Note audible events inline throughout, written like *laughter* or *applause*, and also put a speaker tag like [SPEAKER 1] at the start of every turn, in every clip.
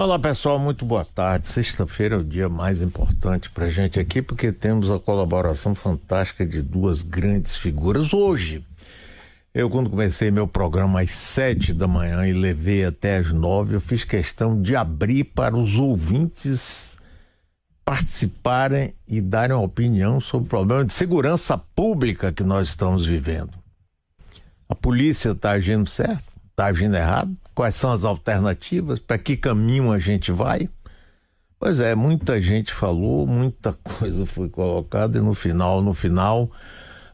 [SPEAKER 1] Olá pessoal, muito boa tarde. Sexta-feira é o dia mais importante para gente aqui porque temos a colaboração fantástica de duas grandes figuras. Hoje, eu quando comecei meu programa às sete da manhã e levei até às nove, eu fiz questão de abrir para os ouvintes participarem e darem opinião sobre o problema de segurança pública que nós estamos vivendo. A polícia está agindo certo? Está agindo errado? Quais são as alternativas, para que caminho a gente vai. Pois é, muita gente falou, muita *laughs* coisa foi colocada e no final, no final,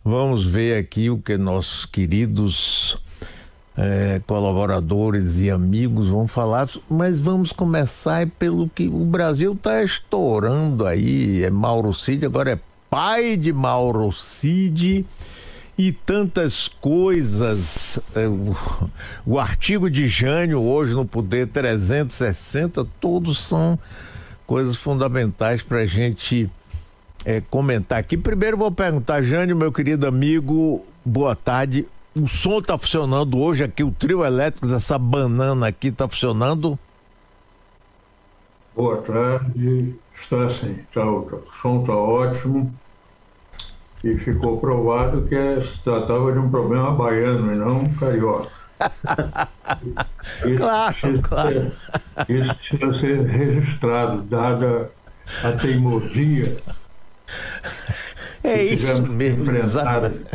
[SPEAKER 1] vamos ver aqui o que nossos queridos é, colaboradores e amigos vão falar, mas vamos começar pelo que o Brasil está estourando aí. É Mauro Cid, agora é pai de Mauro Cid e tantas coisas. É, o, artigo de Jânio hoje no Poder 360, todos são coisas fundamentais para a gente é, comentar aqui. Primeiro vou perguntar, Jânio, meu querido amigo, boa tarde. O som está funcionando hoje aqui, o trio elétrico dessa banana aqui está funcionando?
[SPEAKER 2] Boa tarde, está sim, tá, o som está ótimo e ficou provado que se tratava de um problema baiano e não carioca. *laughs*
[SPEAKER 1] isso claro, precisa, claro.
[SPEAKER 2] Isso precisa ser registrado, dada a teimosia.
[SPEAKER 1] É isso mesmo, exatamente.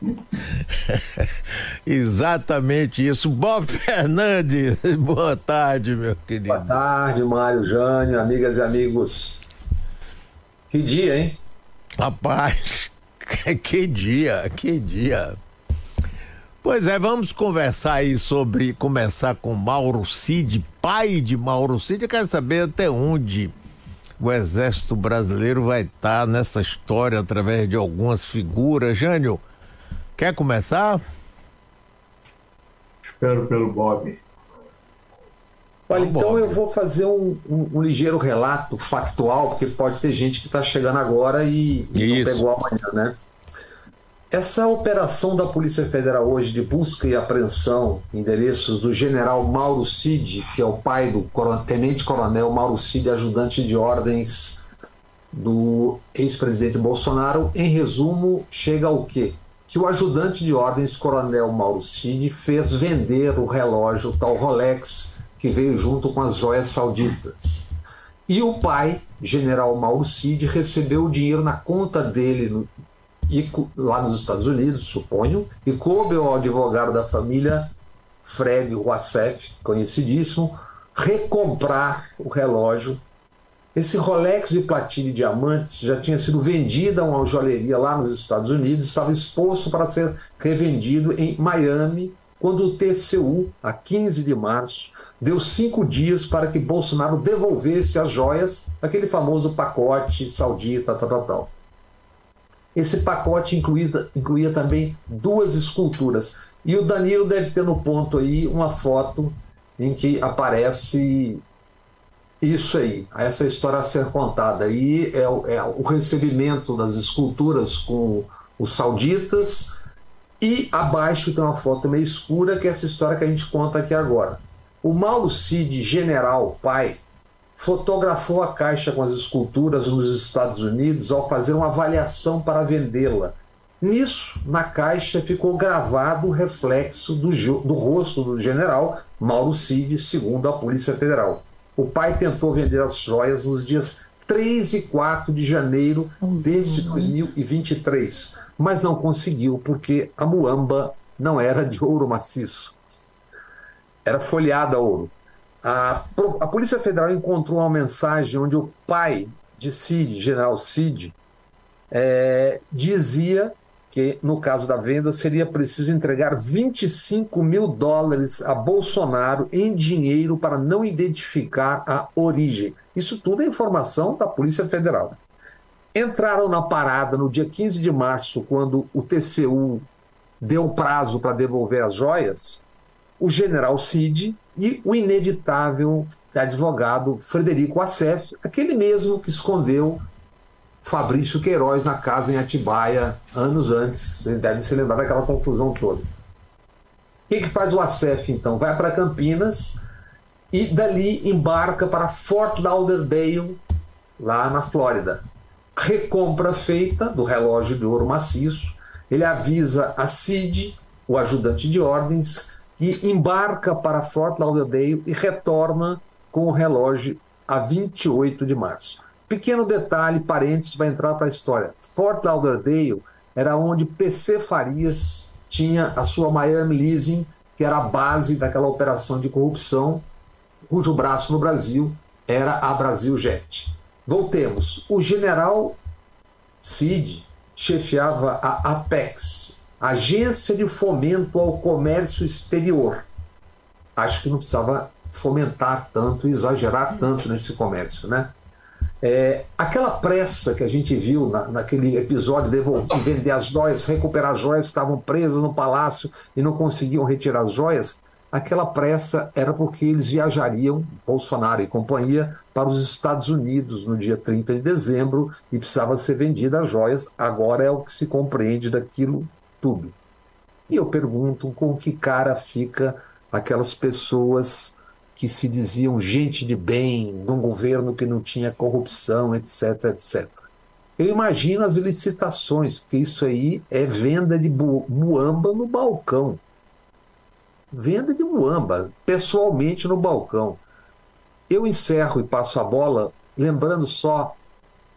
[SPEAKER 1] *laughs* Exatamente isso. Bob Fernandes, *laughs* boa tarde, meu querido.
[SPEAKER 3] Boa tarde, Mário Jânio, amigas e amigos. Que dia, hein?
[SPEAKER 1] Rapaz, *laughs* que dia, que dia. Pois é, vamos conversar aí sobre começar com Mauro Cid, pai de Mauro Cid. Eu quero saber até onde o Exército Brasileiro vai estar nessa história através de algumas figuras. Jânio, quer começar?
[SPEAKER 2] Espero pelo Bob.
[SPEAKER 3] Olha, então eu vou fazer um, um, um, ligeiro relato factual, porque pode ter gente que está chegando agora e, e não pegou amanhã, né? Essa operação da Polícia Federal hoje de busca e apreensão, endereços do general Mauro Cid, que é o pai do tenente-coronel Mauro Cid, ajudante de ordens do ex-presidente Bolsonaro, em resumo, chega ao quê? Que o ajudante de ordens, coronel Mauro Cid, fez vender o relógio, o tal Rolex, que veio junto com as joias sauditas. E o pai, general Mauro Cid, recebeu o dinheiro na conta dele e, lá nos Estados Unidos, suponho, e coube ao advogado da família, Fred Wassef, conhecidíssimo, recomprar o relógio. Esse Rolex de platina e diamantes já tinha sido vendido a uma joalheria lá nos Estados Unidos, estava exposto para ser revendido em Miami quando o TCU, a 15 de março, deu cinco dias para que Bolsonaro devolvesse as joias daquele famoso pacote saudita, tal, tal, tal. Esse pacote incluía, incluía também duas esculturas. E o Danilo deve ter no ponto aí uma foto em que aparece isso aí, essa história a ser contada. Aí é, é o recebimento das esculturas com os sauditas e abaixo tem uma foto meio escura, que é essa história que a gente conta aqui agora. O Mauro Cid, general, pai, fotografou a caixa com as esculturas nos Estados Unidos ao fazer uma avaliação para vendê-la. Nisso, na caixa, ficou gravado o reflexo do, do rosto do general Mauro Cid, segundo a Polícia Federal. O pai tentou vender as joias nos dias 3 e 4 de janeiro deste 2023 mas não conseguiu porque a muamba não era de ouro maciço, era folhada a ouro. A, a Polícia Federal encontrou uma mensagem onde o pai de Cid, General Cid, é, dizia que, no caso da venda, seria preciso entregar 25 mil dólares a Bolsonaro em dinheiro para não identificar a origem. Isso tudo é informação da Polícia Federal entraram na parada no dia 15 de março, quando o TCU deu prazo para devolver as joias, o general Cid e o inevitável advogado Frederico Assef, aquele mesmo que escondeu Fabrício Queiroz na casa em Atibaia anos antes. Vocês devem se lembrar daquela confusão toda. O que, que faz o Assef então? Vai para Campinas e dali embarca para Fort Lauderdale, lá na Flórida. Recompra feita do relógio de ouro maciço, ele avisa a Cid, o ajudante de ordens, que embarca para Fort Lauderdale e retorna com o relógio a 28 de março. Pequeno detalhe, parênteses, vai entrar para a história. Fort Lauderdale era onde PC Farias tinha a sua Miami Leasing, que era a base daquela operação de corrupção, cujo braço no Brasil era a Brasil Jet. Voltemos. O general Cid chefiava a Apex, Agência de Fomento ao Comércio Exterior. Acho que não precisava fomentar tanto, exagerar tanto nesse comércio, né? É, aquela pressa que a gente viu na, naquele episódio de vender as joias, recuperar as joias que estavam presas no palácio e não conseguiam retirar as joias, aquela pressa era porque eles viajariam, Bolsonaro e companhia, para os Estados Unidos no dia 30 de dezembro e precisava ser vendida as joias. Agora é o que se compreende daquilo tudo. E eu pergunto com que cara fica aquelas pessoas que se diziam gente de bem, num governo que não tinha corrupção, etc, etc. Eu imagino as licitações, porque isso aí é venda de muamba no balcão. Venda de muamba, pessoalmente no balcão. Eu encerro e passo a bola, lembrando só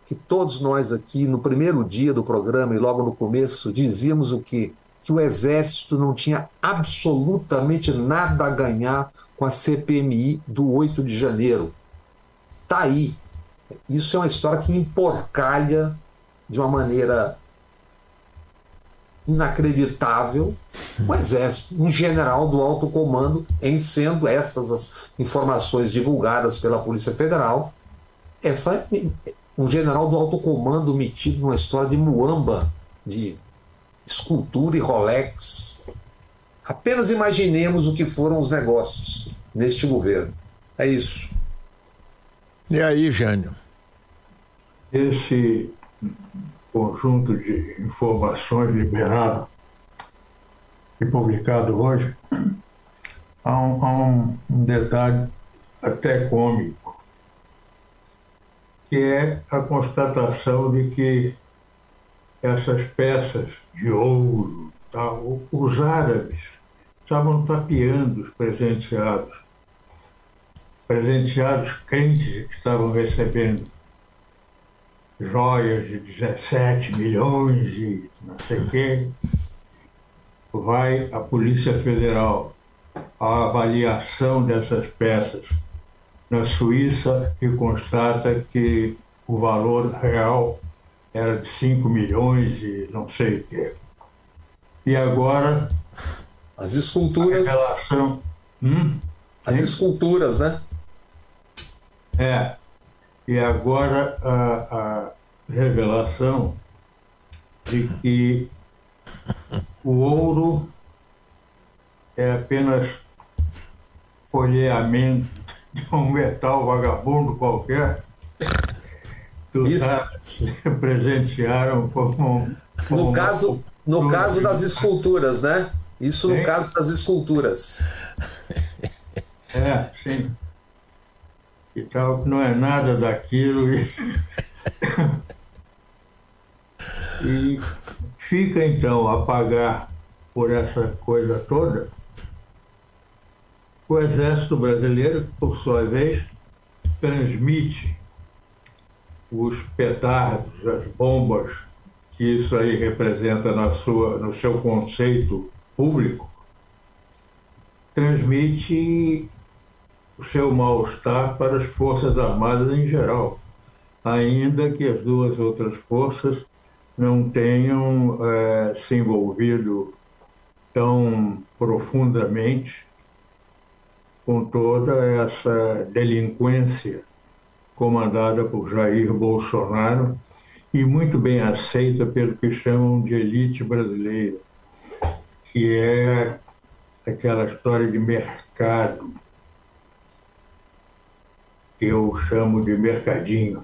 [SPEAKER 3] que todos nós aqui, no primeiro dia do programa e logo no começo, dizíamos o que? que o Exército não tinha absolutamente nada a ganhar com a CPMI do 8 de janeiro. Está aí. Isso é uma história que emporcalha de uma maneira inacreditável o Exército, um general do alto comando, em sendo estas as informações divulgadas pela Polícia Federal, essa um general do alto comando metido numa história de muamba, de escultura e Rolex. Apenas imaginemos o que foram os negócios neste governo. É isso.
[SPEAKER 1] E aí, Jânio?
[SPEAKER 2] Esse conjunto de informações liberado e publicado hoje, há um, há um, um detalhe até cômico, que é a constatação de que essas peças de ouro, tal, os árabes estavam tapeando os presenteados. Presenteados crentes que estavam recebendo joias de 17 milhões e não sei o quê. Vai a Polícia Federal a avaliação dessas peças na Suíça e constata que o valor real era de 5 milhões e não sei o quê. E agora.
[SPEAKER 3] As esculturas. Relação... Hum? As esculturas, né?
[SPEAKER 2] É. E agora a, a revelação de que o ouro é apenas folheamento de um metal vagabundo qualquer. Que Isso. *laughs* presentearam como,
[SPEAKER 3] como no caso no caso das esculturas né? Isso no caso das esculturas.
[SPEAKER 2] É sim. E tal não é nada daquilo e, *laughs* e fica então a pagar por essa coisa toda o exército brasileiro que por sua vez transmite os petardos, as bombas que isso aí representa na sua, no seu conceito público, transmite o seu mal-estar para as Forças Armadas em geral, ainda que as duas outras forças não tenham é, se envolvido tão profundamente com toda essa delinquência comandada por Jair Bolsonaro e muito bem aceita pelo que chamam de elite brasileira, que é aquela história de mercado, que eu chamo de mercadinho,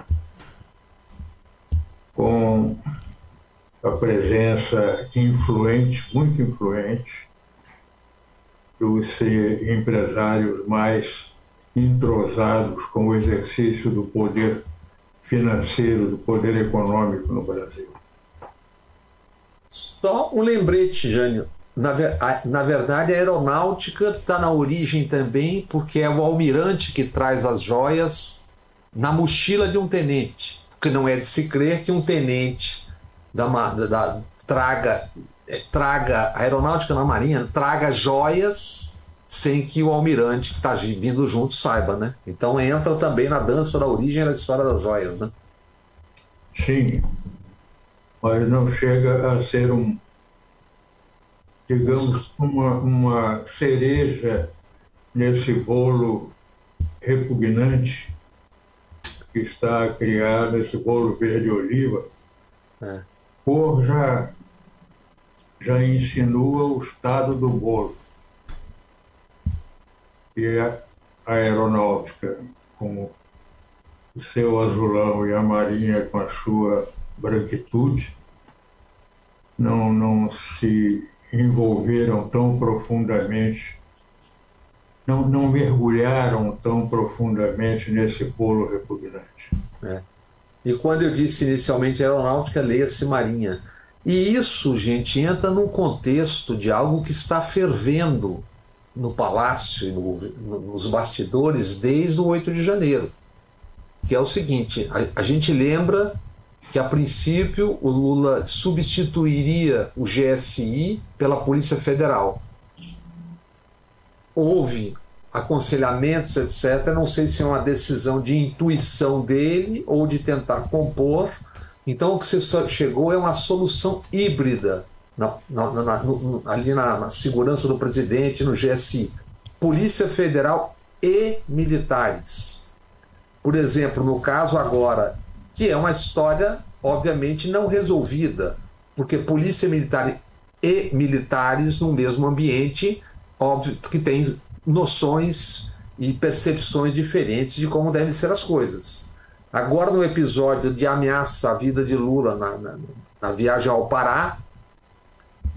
[SPEAKER 2] com a presença influente, muito influente, dos empresários mais entrosados com o exercício do poder financeiro, do poder econômico no Brasil.
[SPEAKER 3] Só um lembrete, Jânio. Na, na verdade, a aeronáutica está na origem também, porque é o almirante que traz as joias na mochila de um tenente. Porque não é de se crer que um tenente da, da, da traga, traga a aeronáutica na marinha, traga joias sem que o almirante que está vindo junto saiba, né? Então entra também na dança da origem da história das joias, né?
[SPEAKER 2] Sim, mas não chega a ser um, digamos, uma, uma cereja nesse bolo repugnante que está a criar nesse bolo verde-oliva, é. por já, já insinua o estado do bolo. E a aeronáutica, com o seu azulão e a marinha com a sua branquitude, não, não se envolveram tão profundamente, não, não mergulharam tão profundamente nesse polo repugnante.
[SPEAKER 3] É. E quando eu disse inicialmente aeronáutica, leia-se marinha. E isso, gente, entra num contexto de algo que está fervendo no palácio, no, nos bastidores, desde o 8 de janeiro. Que é o seguinte: a, a gente lembra que a princípio o Lula substituiria o GSI pela Polícia Federal. Houve aconselhamentos, etc. Não sei se é uma decisão de intuição dele ou de tentar compor. Então, o que você chegou é uma solução híbrida na, na, na, ali na, segurança do presidente, no GSI. Polícia Federal e militares. Por exemplo, no caso agora que é uma história, obviamente, não resolvida, porque polícia militar e militares no mesmo ambiente, óbvio que tem noções e percepções diferentes de como devem ser as coisas. Agora, no episódio de ameaça à vida de Lula na, na, na viagem ao Pará,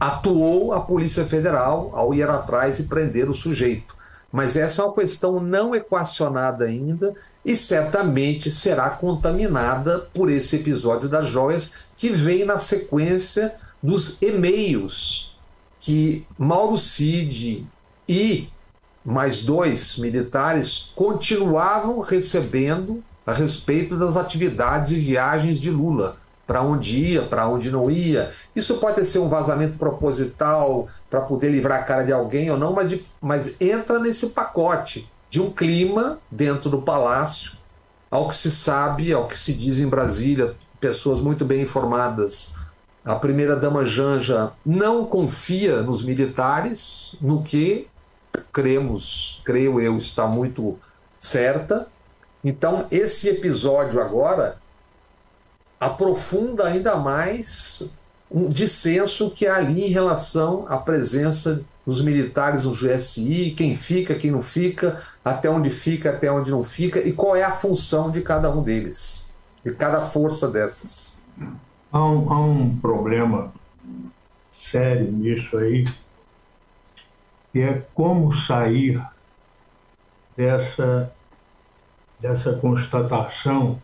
[SPEAKER 3] atuou a Polícia Federal ao ir atrás e prender o sujeito. Mas essa é uma questão não equacionada ainda e certamente será contaminada por esse episódio das joias que vem na sequência dos e-mails que Mauro Cid e mais dois militares continuavam recebendo a respeito das atividades e viagens de Lula para onde ia, para onde não ia. Isso pode ser um vazamento proposital para poder livrar a cara de alguém ou não, mas, de, mas entra nesse pacote de um clima dentro do palácio, ao que se sabe, ao que se diz em Brasília, pessoas muito bem informadas. A primeira-dama Janja não confia nos militares, no que cremos, creio eu, está muito certa. Então, esse episódio agora aprofunda ainda mais um dissenso que há ali em relação à presença dos militares no GSI, quem fica, quem não fica, até onde fica, até onde não fica, e qual é a função de cada um deles, de cada força dessas.
[SPEAKER 2] Há um, há um problema sério nisso aí, que é como sair dessa, dessa constatação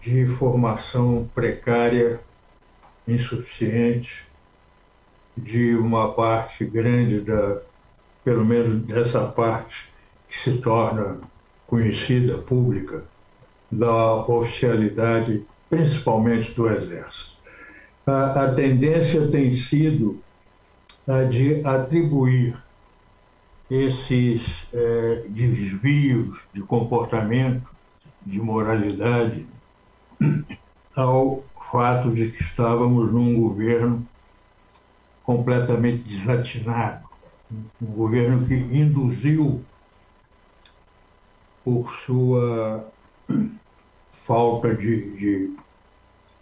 [SPEAKER 2] de formação precária, insuficiente, de uma parte grande da, pelo menos dessa parte que se torna conhecida, pública, da oficialidade, principalmente do Exército. A, a tendência tem sido a de atribuir esses é, desvios de comportamento, de moralidade, ao fato de que estávamos num governo completamente desatinado, um governo que induziu por sua falta de, de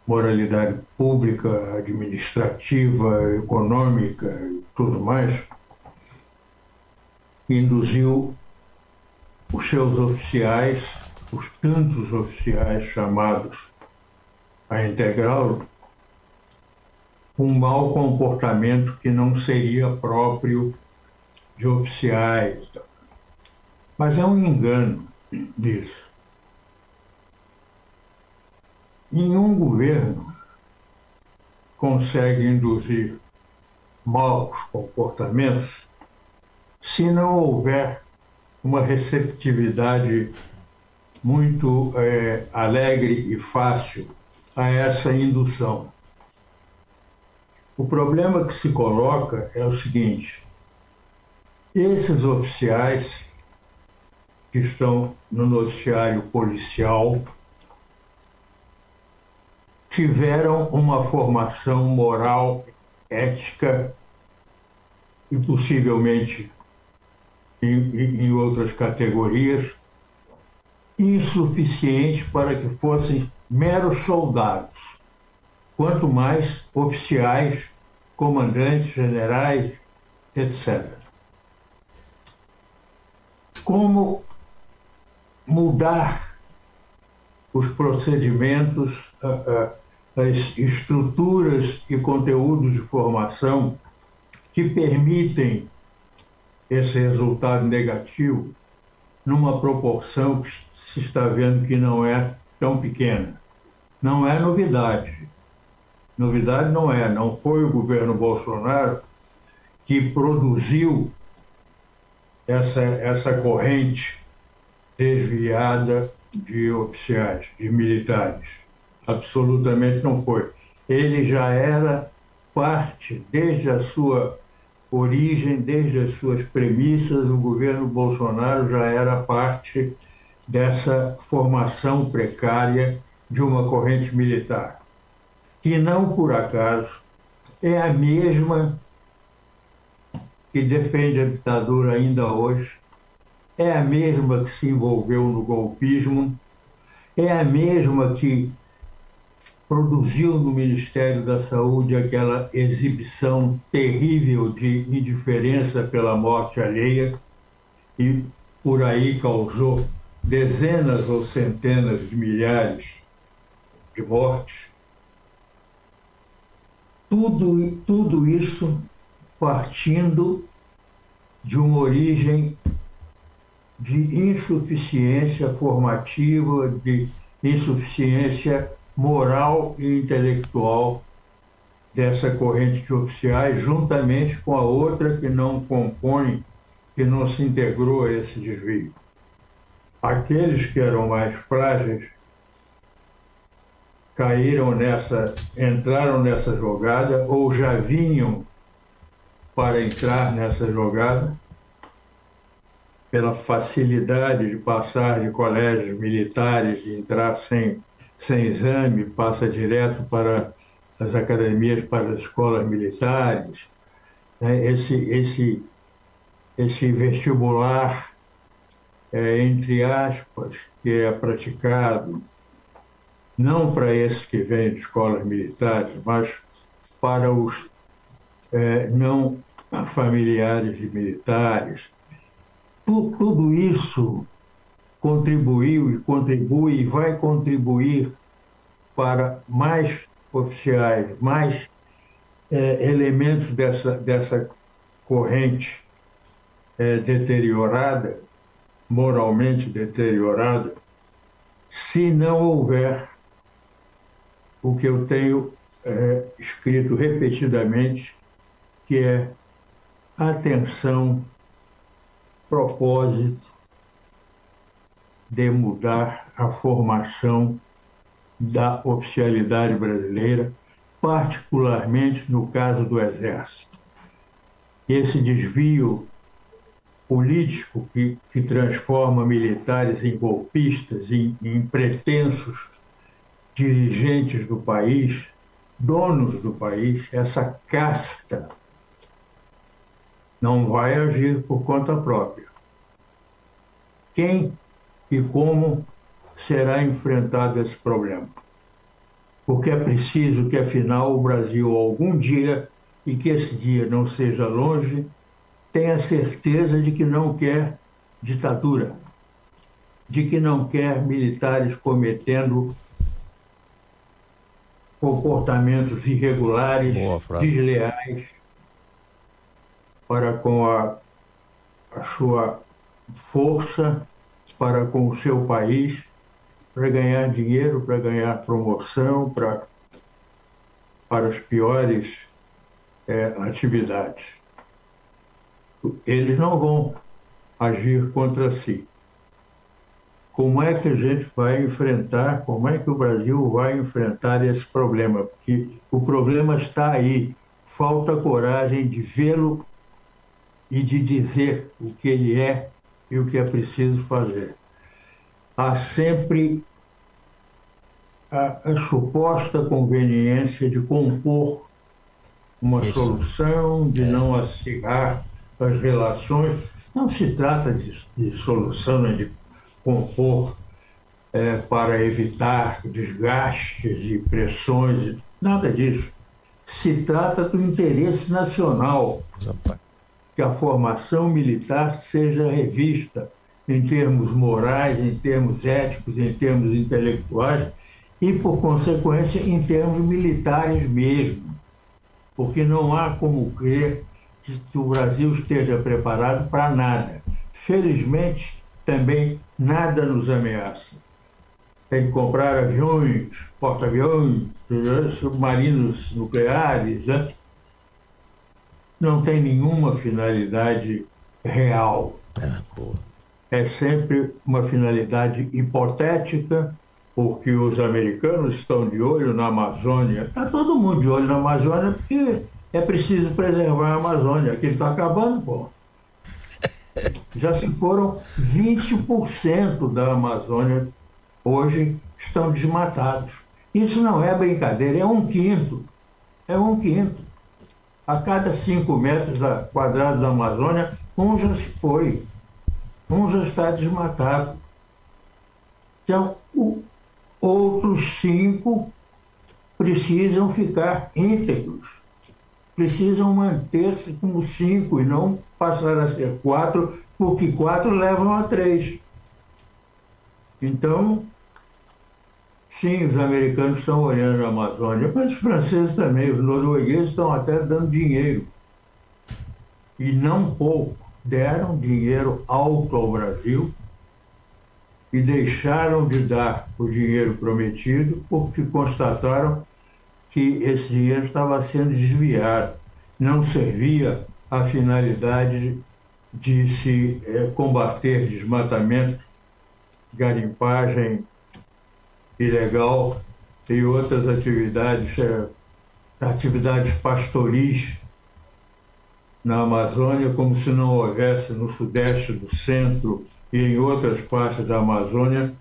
[SPEAKER 2] moralidade pública, administrativa, econômica e tudo mais, induziu os seus oficiais os tantos oficiais chamados a integral um mau comportamento que não seria próprio de oficiais. Mas é um engano disso. Nenhum governo consegue induzir maus comportamentos se não houver uma receptividade muito é, alegre e fácil a essa indução. O problema que se coloca é o seguinte: esses oficiais que estão no noticiário policial tiveram uma formação moral, ética e possivelmente em, em outras categorias insuficiente para que fossem meros soldados, quanto mais oficiais, comandantes, generais, etc. Como mudar os procedimentos, as estruturas e conteúdos de formação que permitem esse resultado negativo numa proporção que se está vendo que não é tão pequena. Não é novidade. Novidade não é, não foi o governo Bolsonaro que produziu essa, essa corrente desviada de oficiais, de militares. Absolutamente não foi. Ele já era parte, desde a sua origem, desde as suas premissas, o governo Bolsonaro já era parte dessa formação precária de uma corrente militar, que não por acaso é a mesma que defende a ditadura ainda hoje, é a mesma que se envolveu no golpismo, é a mesma que produziu no Ministério da Saúde aquela exibição terrível de indiferença pela morte alheia e por aí causou dezenas ou centenas de milhares de mortes. Tudo, tudo isso partindo de uma origem de insuficiência formativa, de insuficiência moral e intelectual dessa corrente de oficiais, juntamente com a outra que não compõe, que não se integrou a esse desvio. Aqueles que eram mais frágeis caíram nessa, entraram nessa jogada ou já vinham para entrar nessa jogada pela facilidade de passar de colégios militares e entrar sem sem exame, passa direto para as academias, para as escolas militares. Né? Esse, esse, esse vestibular, é, entre aspas, que é praticado não para esses que vêm de escolas militares, mas para os é, não familiares de militares. tudo isso contribuiu e contribui e vai contribuir para mais oficiais, mais é, elementos dessa, dessa corrente é, deteriorada, moralmente deteriorada, se não houver o que eu tenho é, escrito repetidamente, que é atenção, propósito, de mudar a formação da oficialidade brasileira, particularmente no caso do Exército. Esse desvio político que, que transforma militares em golpistas, em, em pretensos dirigentes do país, donos do país, essa casta não vai agir por conta própria. Quem e como será enfrentado esse problema. Porque é preciso que, afinal, o Brasil, algum dia, e que esse dia não seja longe, tenha certeza de que não quer ditadura, de que não quer militares cometendo comportamentos irregulares, desleais para com a, a sua força para com o seu país, para ganhar dinheiro, para ganhar promoção, para, para as piores é, atividades. Eles não vão agir contra si. Como é que a gente vai enfrentar, como é que o Brasil vai enfrentar esse problema? Porque o problema está aí. Falta coragem de vê-lo e de dizer o que ele é e o que é preciso fazer. Há sempre a, a suposta conveniência de compor uma Isso. solução, de é. não acirrar as relações. Não se trata de, de solução, né, de compor é, para evitar desgastes e pressões, nada disso. Se trata do interesse nacional que a formação militar seja revista em termos morais, em termos éticos, em termos intelectuais e, por consequência, em termos militares mesmo. Porque não há como crer que o Brasil esteja preparado para nada. Felizmente, também nada nos ameaça. Tem que comprar aviões, porta-aviões, submarinos nucleares, né? Não tem nenhuma finalidade real. É, é sempre uma finalidade hipotética, porque os americanos estão de olho na Amazônia. Está todo mundo de olho na Amazônia porque é preciso preservar a Amazônia. Aquilo está acabando, pô. Já se foram 20% da Amazônia hoje estão desmatados. Isso não é brincadeira, é um quinto. É um quinto a cada 5 metros quadrados da Amazônia, um já se foi, um já está desmatado. Então, o, outros cinco precisam ficar íntegros, precisam manter-se como cinco e não passar a ser quatro, porque quatro levam a três. Então, Sim, os americanos estão olhando a Amazônia, mas os franceses também, os noruegueses estão até dando dinheiro. E não pouco. Deram dinheiro alto ao Brasil e deixaram de dar o dinheiro prometido porque constataram que esse dinheiro estava sendo desviado, não servia à finalidade de se é, combater desmatamento, garimpagem ilegal e outras atividades, é, atividades pastoris na Amazônia, como se não houvesse no sudeste, do centro e em outras partes da Amazônia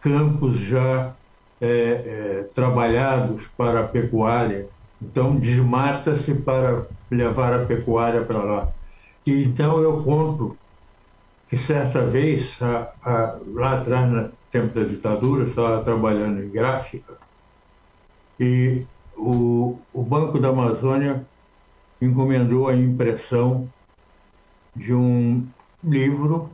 [SPEAKER 2] campos já é, é, trabalhados para a pecuária. Então, desmata-se para levar a pecuária para lá. E então eu conto que certa vez, a, a, lá atrás, na, tempo da ditadura, estava trabalhando em gráfica, e o, o Banco da Amazônia encomendou a impressão de um livro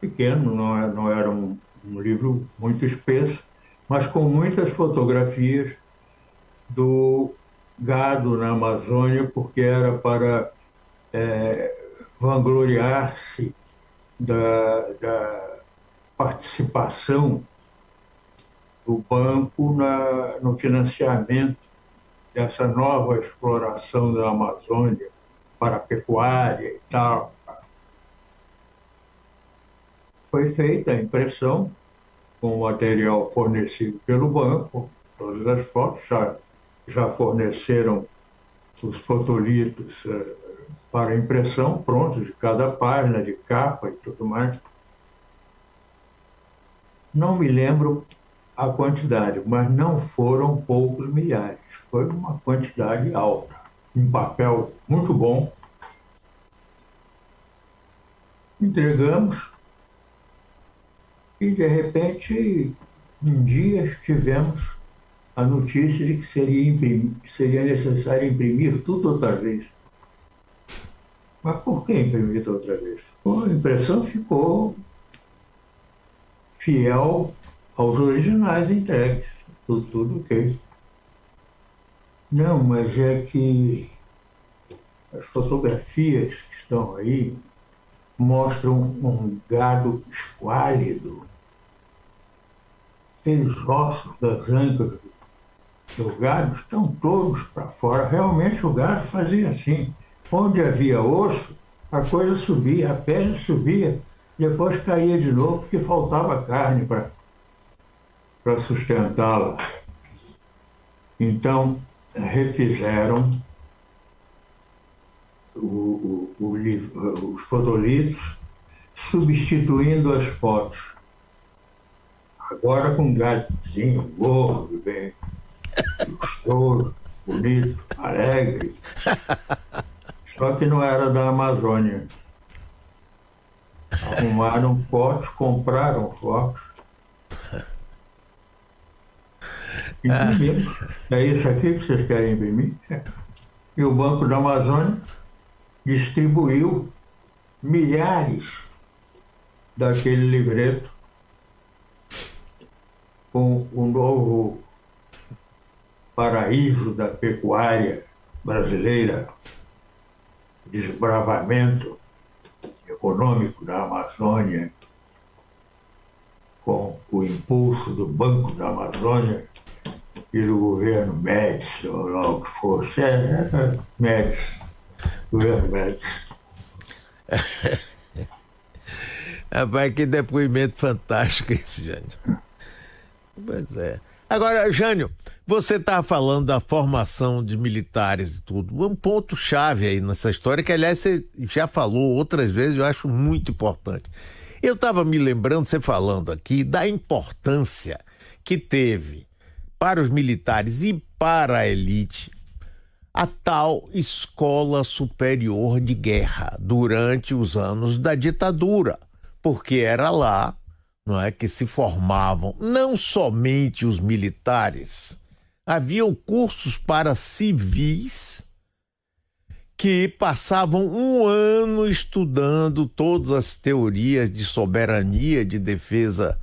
[SPEAKER 2] pequeno, não é, não era um, um livro muito espesso, mas com muitas fotografias do gado na Amazônia, porque era para é, vangloriar-se da, da participação do banco na, no financiamento dessa nova exploração da Amazônia para a pecuária e tal. Foi feita a impressão com o material fornecido pelo banco, todas as fotos já, já forneceram os fotolitos eh, para impressão prontos de cada página, de capa e tudo mais. Não me lembro a quantidade, mas não foram poucos milhares. Foi uma quantidade alta. Um papel muito bom. Entregamos e, de repente, um dia tivemos a notícia de que seria, imprimir, seria necessário imprimir tudo outra vez. Mas por que imprimir outra vez? a impressão ficou fiel aos originais entregues. Tudo, tudo ok. Não, mas é que as fotografias que estão aí mostram um gado esquálido. Aqueles ossos das ancas do gado estão todos para fora. Realmente o gado fazia assim. Onde havia osso, a coisa subia, a pele subia, depois caía de novo porque faltava carne para sustentá-la. Então, refizeram o, o, o, os fotolitos, substituindo as fotos. Agora com um gatinho gordo, bem gostoso, bonito, alegre. *laughs* Só que não era da Amazônia. Arrumaram fotos, compraram fotos. Imprimimos. É isso aqui que vocês querem imprimir? E o Banco da Amazônia distribuiu milhares daquele livreto com o novo paraíso da pecuária brasileira, desbravamento econômico da Amazônia, com o impulso do Banco da Amazônia e do governo Médici, ou lá o que fosse, é, é, Médici, governo Médici. *laughs*
[SPEAKER 1] Rapaz, que depoimento fantástico esse, Jânio. Pois é. Agora, Jânio, você está falando da formação de militares e tudo. Um ponto chave aí nessa história, que aliás você já falou outras vezes, eu acho muito importante. Eu estava me lembrando, você falando aqui, da importância que teve para os militares e para a elite a tal Escola Superior de Guerra durante os anos da ditadura, porque era lá não é, que se formavam não somente os militares, haviam cursos para civis que passavam um ano estudando todas as teorias de soberania, de defesa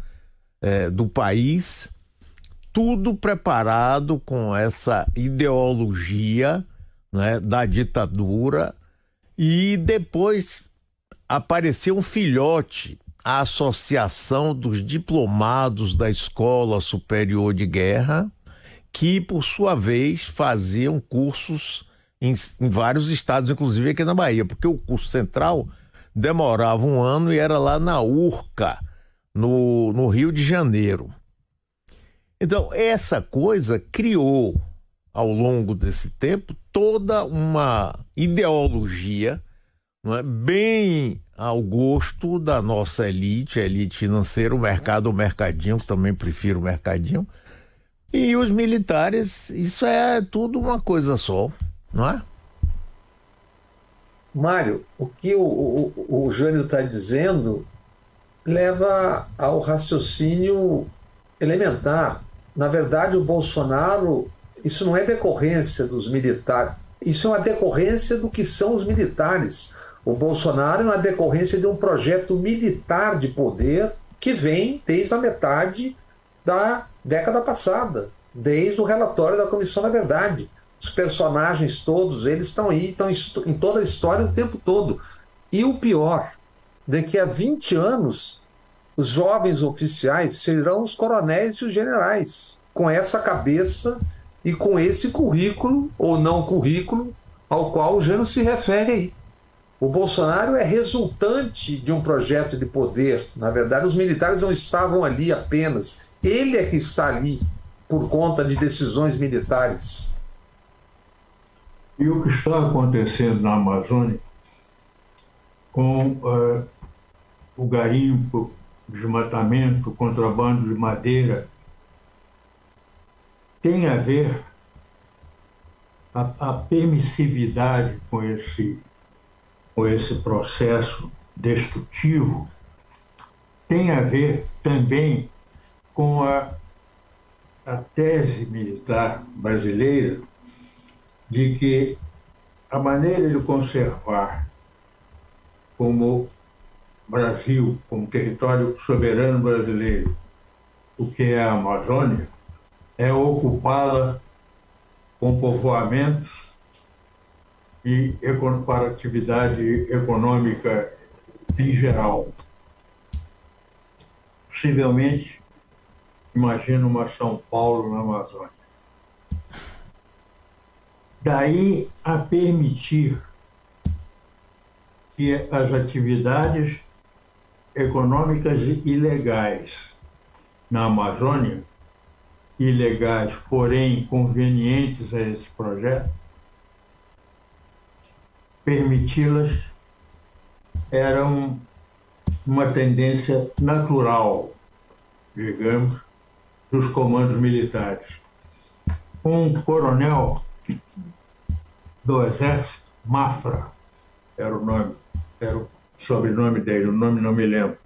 [SPEAKER 1] é, do país, tudo preparado com essa ideologia né, da ditadura, e depois apareceu um filhote a Associação dos Diplomados da Escola Superior de Guerra, que, por sua vez, faziam cursos em, em, vários estados, inclusive aqui na Bahia, porque o curso central demorava um ano e era lá na Urca, no, no Rio de Janeiro. Então, essa coisa criou, ao longo desse tempo, toda uma ideologia é, bem ao gosto da nossa elite, elite financeira, o mercado, o mercadinho, que também prefiro o mercadinho. E os militares, isso é tudo uma coisa só, não é?
[SPEAKER 3] Mário, o que o, o, o Jânio está dizendo leva ao raciocínio elementar. Na verdade, o Bolsonaro, isso não é decorrência dos militares, isso é uma decorrência do que são os militares. O Bolsonaro é uma decorrência de um projeto militar de poder que vem desde a metade da década passada, desde o relatório da Comissão da Verdade. Os personagens todos, eles estão aí, estão em toda a história o tempo todo. E o pior, daqui a 20 anos, os jovens oficiais serão os coronéis e os generais, com essa cabeça e com esse currículo, ou não currículo, ao qual o Jano se refere aí. O Bolsonaro é resultante de um projeto de poder. Na verdade, os militares não estavam ali apenas. Ele é que está ali por conta de decisões militares.
[SPEAKER 2] E o que está acontecendo na Amazônia com uh, o garimpo, desmatamento, contrabando de madeira, tem a ver a, a permissividade com esse com esse processo destrutivo tem a ver também com a, a tese militar brasileira de que a maneira de conservar como Brasil, como território soberano brasileiro, o que é a Amazônia, é ocupá-la com povoamentos e para atividade econômica em geral. Possivelmente, imagina uma São Paulo na Amazônia. Daí a permitir que as atividades econômicas ilegais na Amazônia, ilegais, porém convenientes a esse projeto, permiti-las era um, uma tendência natural, digamos, dos comandos militares. Um coronel do Exército, Mafra, era o nome, era o sobrenome dele, o nome não me lembro,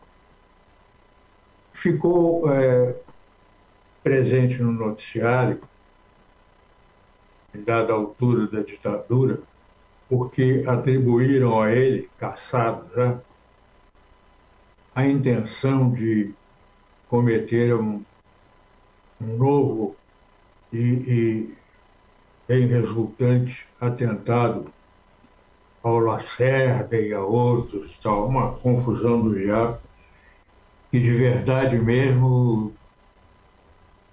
[SPEAKER 2] ficou é, presente no noticiário, dada altura da ditadura, porque atribuíram a ele, caçado já, a intenção de cometer um novo e, e bem resultante atentado ao Lacerda e a outros, tal, uma confusão do diabo, que de verdade mesmo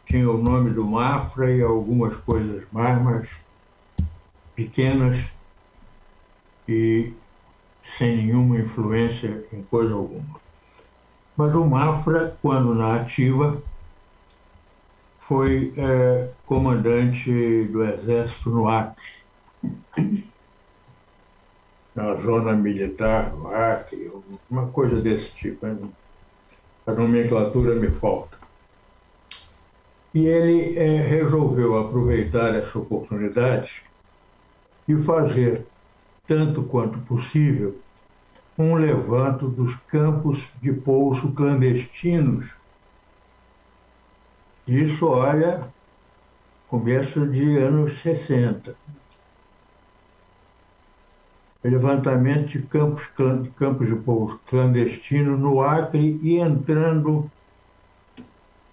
[SPEAKER 2] tinha o nome do Mafra e algumas coisas mais, mas pequenas e sem nenhuma influência em coisa alguma. Mas o Mafra, quando na ativa, foi é, comandante do Exército no Acre, na zona militar do Acre, uma coisa desse tipo. Né? A nomenclatura me falta. E ele é, resolveu aproveitar essa oportunidade e fazer tanto quanto possível, um levanto dos campos de pouso clandestinos. Isso, olha, começo de anos 60. Levantamento de campos, campos de pouso clandestino no Acre e entrando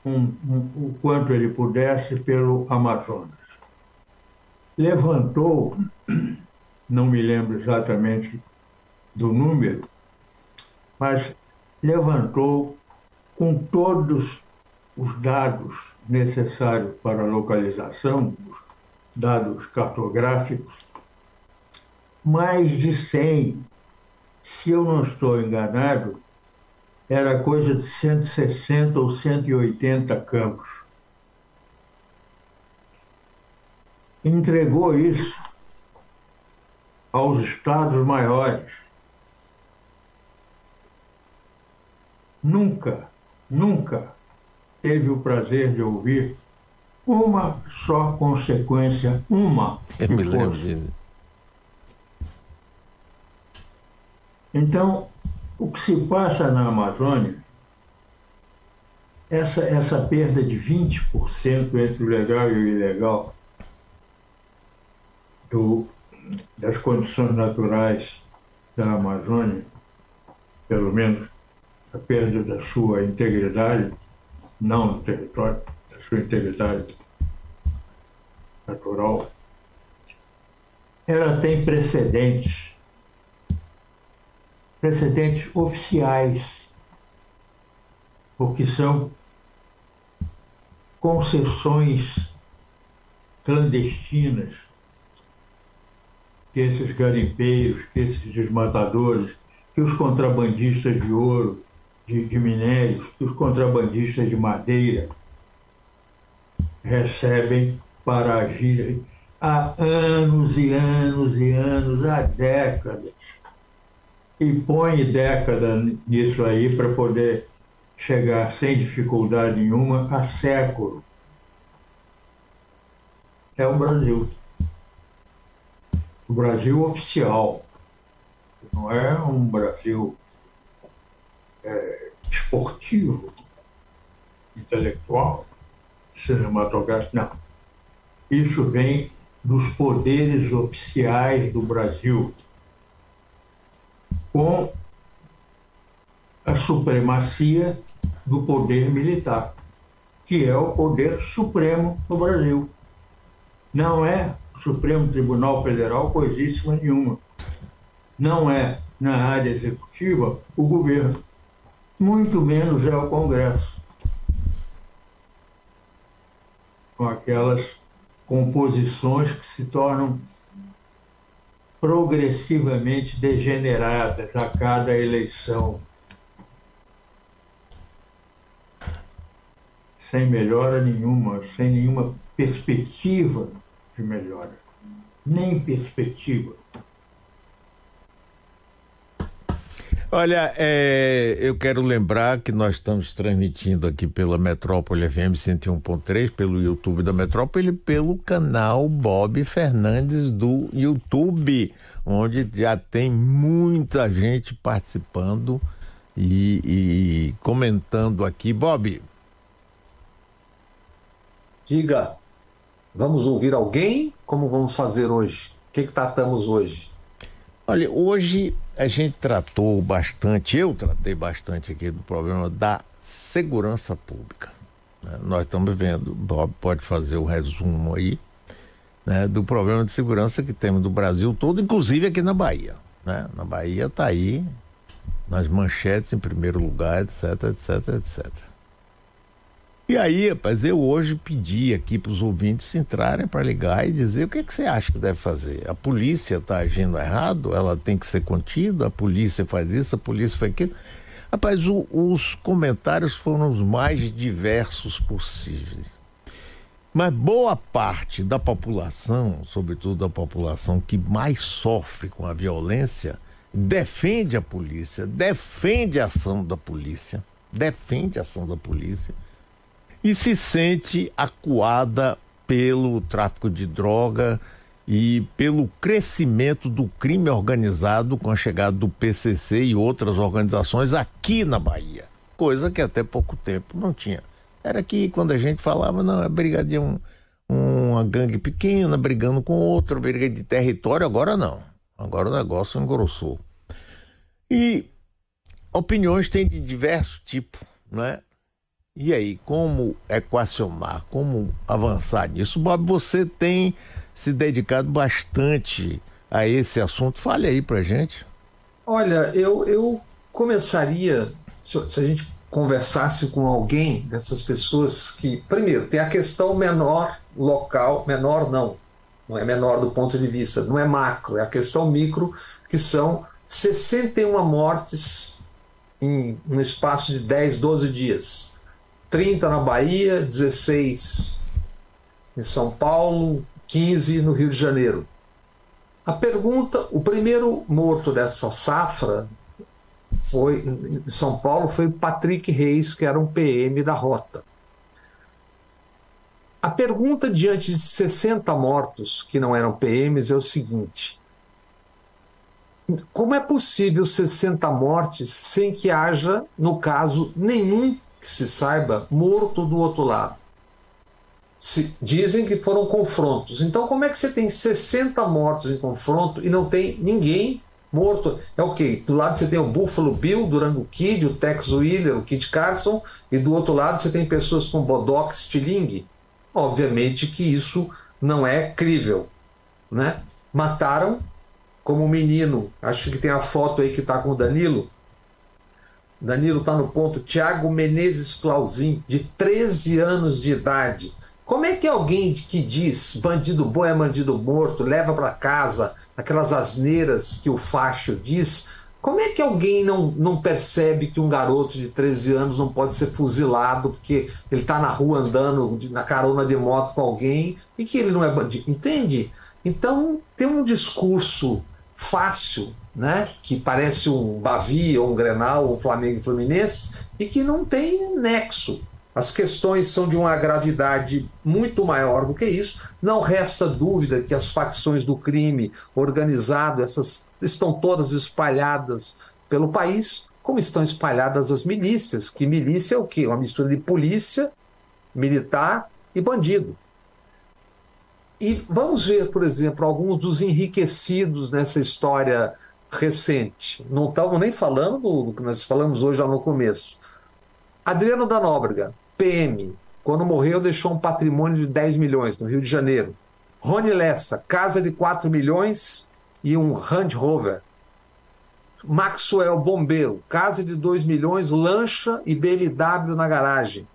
[SPEAKER 2] um, um, o quanto ele pudesse pelo Amazonas. Levantou não me lembro exatamente do número, mas levantou com todos os dados necessários para a localização, os dados cartográficos, mais de 100. Se eu não estou enganado, era coisa de 160 ou 180 campos. Entregou isso aos estados maiores. Nunca, nunca teve o prazer de ouvir uma só consequência, uma.
[SPEAKER 1] Eu me lembro dele.
[SPEAKER 2] Então, o que se passa na Amazônia, essa, essa perda de 20% entre o legal e o ilegal do, das condições naturais da Amazônia, pelo menos a perda da sua integridade, não do território, da sua integridade natural, ela tem precedentes, precedentes oficiais, porque são concessões clandestinas que esses garimpeiros, que esses desmatadores, que os contrabandistas de ouro, de, de minérios, que os contrabandistas de madeira recebem para agir há anos e anos e anos, há décadas. E põe década nisso aí para poder chegar sem dificuldade nenhuma a século. É o Brasil o Brasil oficial, não é um Brasil é, esportivo, intelectual, cinematográfico, não. Isso vem dos poderes oficiais do Brasil, com a supremacia do poder militar, que é o poder supremo do Brasil. Não é Supremo Tribunal Federal coisíssima nenhuma. Não é na área executiva o governo, muito menos é o Congresso. Com aquelas composições que se tornam progressivamente degeneradas a cada eleição. Sem melhora nenhuma, sem nenhuma perspectiva de melhora. Nem perspectiva.
[SPEAKER 1] Olha, é, eu quero lembrar que nós estamos transmitindo aqui pela Metrópole FM 101.3, pelo YouTube da Metrópole, pelo canal Bob Fernandes do YouTube, onde já tem muita gente participando e, e comentando aqui. Bob.
[SPEAKER 3] Diga, vamos ouvir alguém? Como vamos fazer hoje? O que, que tratamos hoje?
[SPEAKER 1] Olha, hoje a gente tratou bastante, eu tratei bastante aqui do problema da segurança pública. Né? Nós estamos vendo, Bob pode fazer o resumo aí, né, do problema de segurança que temos do Brasil todo, inclusive aqui na Bahia. Né? Na Bahia está aí, nas manchetes em primeiro lugar, etc, etc, etc. E aí, rapaz, eu hoje pedi aqui para os ouvintes entrarem para ligar e dizer o que, é que você acha que deve fazer. A polícia está agindo errado, ela tem que ser contida, a polícia faz isso, a polícia faz aquilo. Rapaz, o, os comentários foram os mais diversos possíveis. Mas boa parte da população, sobretudo a população que mais sofre com a violência, defende a polícia, defende a ação da polícia, defende a ação da polícia e se sente acuada pelo tráfico de droga e pelo crescimento do crime organizado com a chegada do PCC e outras organizações aqui na Bahia, coisa que até pouco tempo não tinha. Era que quando a gente falava, não, é briga de um, uma gangue pequena brigando com outra, briga de território, agora não. Agora o negócio engrossou. E opiniões têm de diversos tipos, né? E aí, como equacionar, como avançar nisso? Bob, você tem se dedicado bastante a esse assunto. Fale aí pra gente.
[SPEAKER 3] Olha, eu, eu começaria, se, se a gente conversasse com alguém dessas pessoas que, primeiro, tem a questão menor local, menor não, não é menor do ponto de vista, não é macro, é a questão micro, que são 61 mortes em um espaço de 10, 12 dias. 30 na Bahia, 16 em São Paulo, 15 no Rio de Janeiro. A pergunta, o primeiro morto dessa safra foi em São Paulo foi Patrick Reis, que era um PM da rota. A pergunta diante de 60 mortos que não eram PMs é o seguinte: como é possível 60 mortes sem que haja, no caso, nenhum que se saiba, morto do outro lado. Se, dizem que foram confrontos. Então, como é que você tem 60 mortos em confronto e não tem ninguém morto? É o quê? Do lado você tem o Buffalo Bill, Durango Kid, o Tex Wheeler, o Kid Carson, e do outro lado você tem pessoas com Bodoc Stiling. Obviamente que isso não é crível. Né? Mataram como menino, acho que tem a foto aí que está com o Danilo, Danilo está no ponto. Tiago Menezes Clausim, de 13 anos de idade. Como é que alguém que diz bandido bom é bandido morto, leva para casa aquelas asneiras que o facho diz, como é que alguém não, não percebe que um garoto de 13 anos não pode ser fuzilado porque ele está na rua andando na carona de moto com alguém e que ele não é bandido? Entende? Então tem um discurso fácil né? que parece um Bavi ou um Grenal, ou um Flamengo e Fluminense, e que não tem nexo. As questões são de uma gravidade muito maior do que isso. Não resta dúvida que as facções do crime organizado essas, estão todas espalhadas pelo país, como estão espalhadas as milícias. Que milícia é o quê? Uma mistura de polícia, militar e bandido. E vamos ver, por exemplo, alguns dos enriquecidos nessa história recente. Não estamos nem falando do, que nós falamos hoje lá no começo. Adriano da Nóbrega, PM, quando morreu deixou um patrimônio de 10 milhões no Rio de Janeiro. Rony Lessa, casa de 4 milhões e um Land Rover. Maxwell Bombeiro, casa de 2 milhões, lancha e BMW na garagem.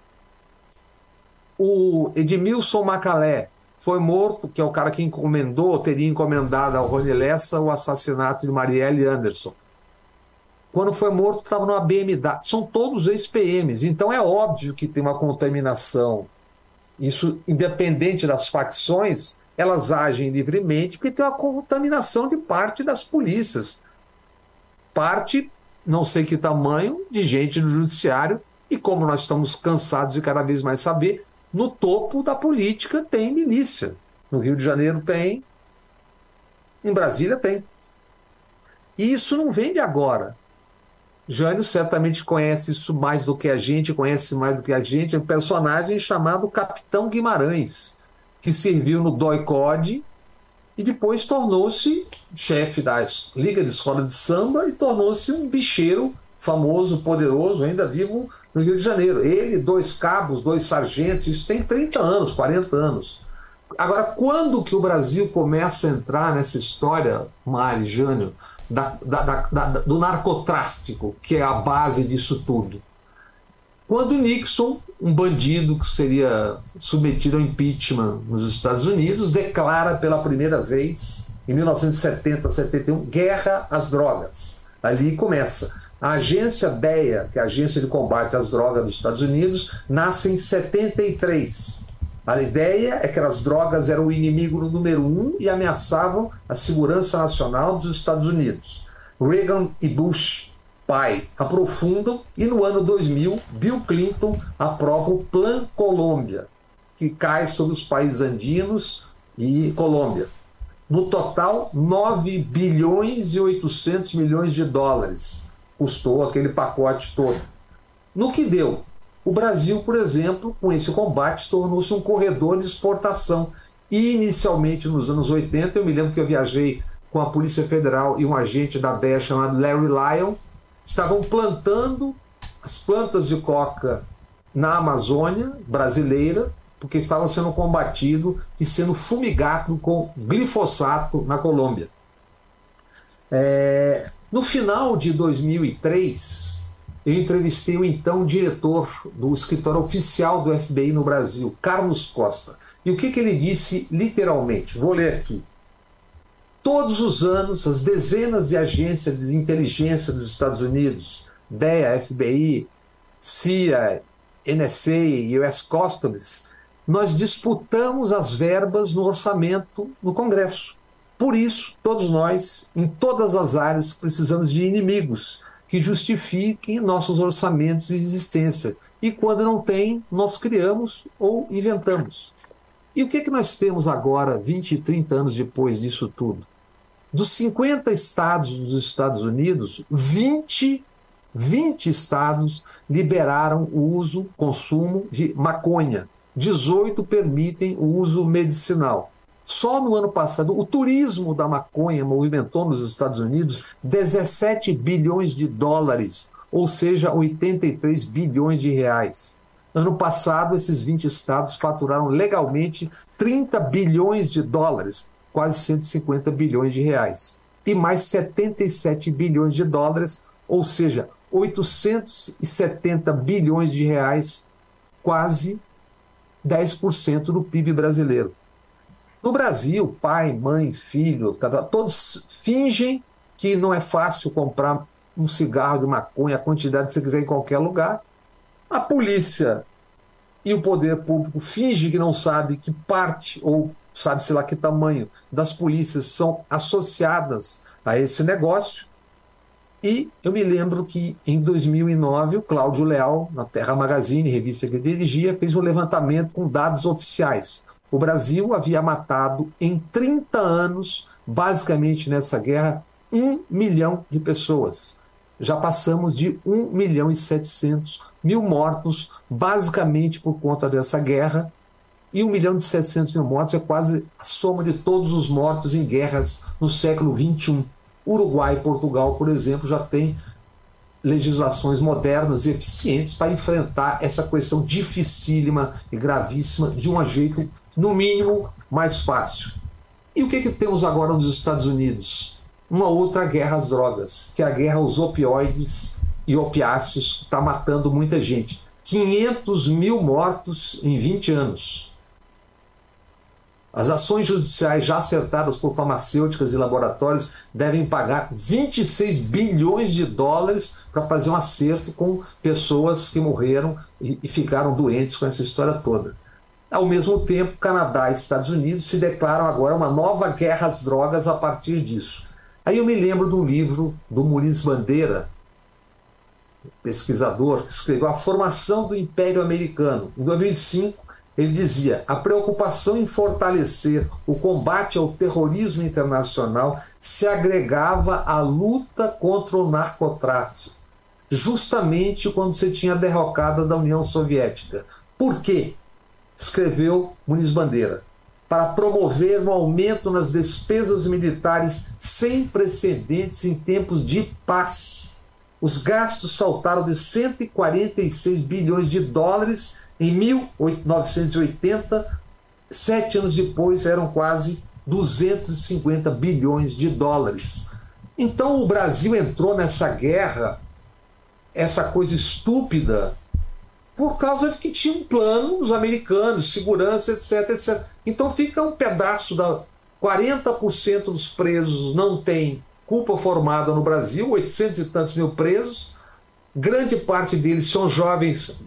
[SPEAKER 3] O Edmilson Macalé foi morto, que é o cara que encomendou, teria encomendado ao Rony Lessa o assassinato de Marielle Anderson. Quando foi morto, estava numa BMW. São todos ex-PMs, então é óbvio que tem uma contaminação. Isso, independente das facções, elas agem livremente porque tem uma contaminação de parte das polícias. Parte, não sei que tamanho, de gente no judiciário, e como nós estamos cansados de cada vez mais saber, no topo da política tem milícia. No Rio de Janeiro tem, em Brasília tem. E isso não vem de agora. Jânio certamente conhece isso mais do que a gente, conhece mais do que a gente. É um personagem chamado Capitão Guimarães, que serviu no DOI-CODE e depois tornou-se chefe da Liga de Escola de Samba e tornou-se um bicheiro famoso, poderoso, ainda vivo no Rio de Janeiro. Ele, dois cabos, dois sargentos, isso tem 30 anos, 40 anos. Agora, quando que o Brasil começa a entrar nessa história, Mari, Jânio, da, da, da, do narcotráfico, que é a base disso tudo? Quando Nixon, um bandido que seria submetido ao impeachment nos Estados Unidos, declara pela primeira vez, em 1970, 71, guerra às drogas. Ali começa. A agência DEA, que é a Agência de Combate às Drogas dos Estados Unidos, nasce em 73. A ideia é que as drogas eram o inimigo número um e ameaçavam a segurança nacional dos Estados Unidos. Reagan e Bush, pai, aprofundam e no ano 2000, Bill Clinton aprova o Plan Colômbia, que cai sobre os países andinos e Colômbia. No total, 9 bilhões e 800 milhões de dólares custou aquele pacote todo. No que deu? O Brasil, por exemplo, com esse combate, tornou-se um corredor de exportação. Inicialmente, nos anos 80, eu me lembro que eu viajei com a Polícia Federal e um agente da DEA chamado Larry Lyon, estavam plantando as plantas de coca na Amazônia brasileira, porque estavam sendo combatido e sendo fumigado com glifosato na Colômbia. É, no final de 2003, eu entrevistei o então diretor do escritório oficial do FBI no Brasil, Carlos Costa. E o que, que ele disse literalmente? Vou ler aqui. Todos os anos, as dezenas de agências de inteligência dos Estados Unidos, DEA, FBI, CIA, NSA e US Customs, nós disputamos as verbas no orçamento no Congresso. Por isso, todos nós, em todas as áreas, precisamos de inimigos que justifiquem nossos orçamentos de existência. E quando não tem, nós criamos ou inventamos. E o que, é que nós temos agora, 20 e 30 anos depois disso tudo? Dos 50 estados dos Estados Unidos, 20, 20 estados liberaram o uso, consumo de maconha. 18 permitem o uso medicinal. Só no ano passado, o turismo da maconha movimentou nos Estados Unidos 17 bilhões de dólares, ou seja, 83 bilhões de reais. Ano passado, esses 20 estados faturaram legalmente 30 bilhões de dólares, quase 150 bilhões de reais. E mais 77 bilhões de dólares, ou seja, 870 bilhões de reais, quase 10% do PIB brasileiro. No Brasil, pai, mãe, filho, todos fingem que não é fácil comprar um cigarro de maconha, a quantidade que você quiser em qualquer lugar. A polícia e o poder público fingem que não sabe que parte, ou sabe-se lá que tamanho, das polícias são associadas a esse negócio. E eu me lembro que em 2009 o Cláudio Leal, na Terra Magazine, revista que ele dirigia, fez um levantamento com dados oficiais. O Brasil havia matado em 30 anos, basicamente nessa guerra, um milhão de pessoas. Já passamos de 1 milhão e 700 mil mortos, basicamente por conta dessa guerra. E 1 milhão e 700 mil mortos é quase a soma de todos os mortos em guerras no século XXI. Uruguai e Portugal, por exemplo, já têm legislações modernas e eficientes para enfrentar essa questão dificílima e gravíssima de um jeito no mínimo, mais fácil. E o que, que temos agora nos Estados Unidos? uma outra guerra às drogas, que é a guerra aos opioides e opiáceos, que está matando muita gente. 500 mil mortos em 20 anos. As ações judiciais já acertadas por farmacêuticas e laboratórios devem pagar 26 bilhões de dólares para fazer um acerto com pessoas que morreram e, ficaram doentes com essa história toda. Ao mesmo tempo, Canadá e Estados Unidos se declaram agora uma nova guerra às drogas a partir disso. Aí eu me lembro do livro do Muniz Bandeira, pesquisador, que escreveu A Formação do Império Americano. Em 2005, ele dizia: a preocupação em fortalecer o combate ao terrorismo internacional se agregava à luta contra o narcotráfico, justamente quando se tinha derrocada da União Soviética. Por quê? Escreveu Muniz Bandeira para promover um aumento nas despesas militares sem precedentes em tempos de paz. Os gastos saltaram de 146 bilhões de dólares em 1980, sete anos depois eram quase 250 bilhões de dólares. Então o Brasil entrou nessa guerra, essa coisa estúpida por causa de que tinha um plano dos americanos, segurança, etc, etc. Então fica um pedaço da 40% dos presos não tem culpa formada no Brasil, 800 e tantos mil presos. Grande parte deles são jovens,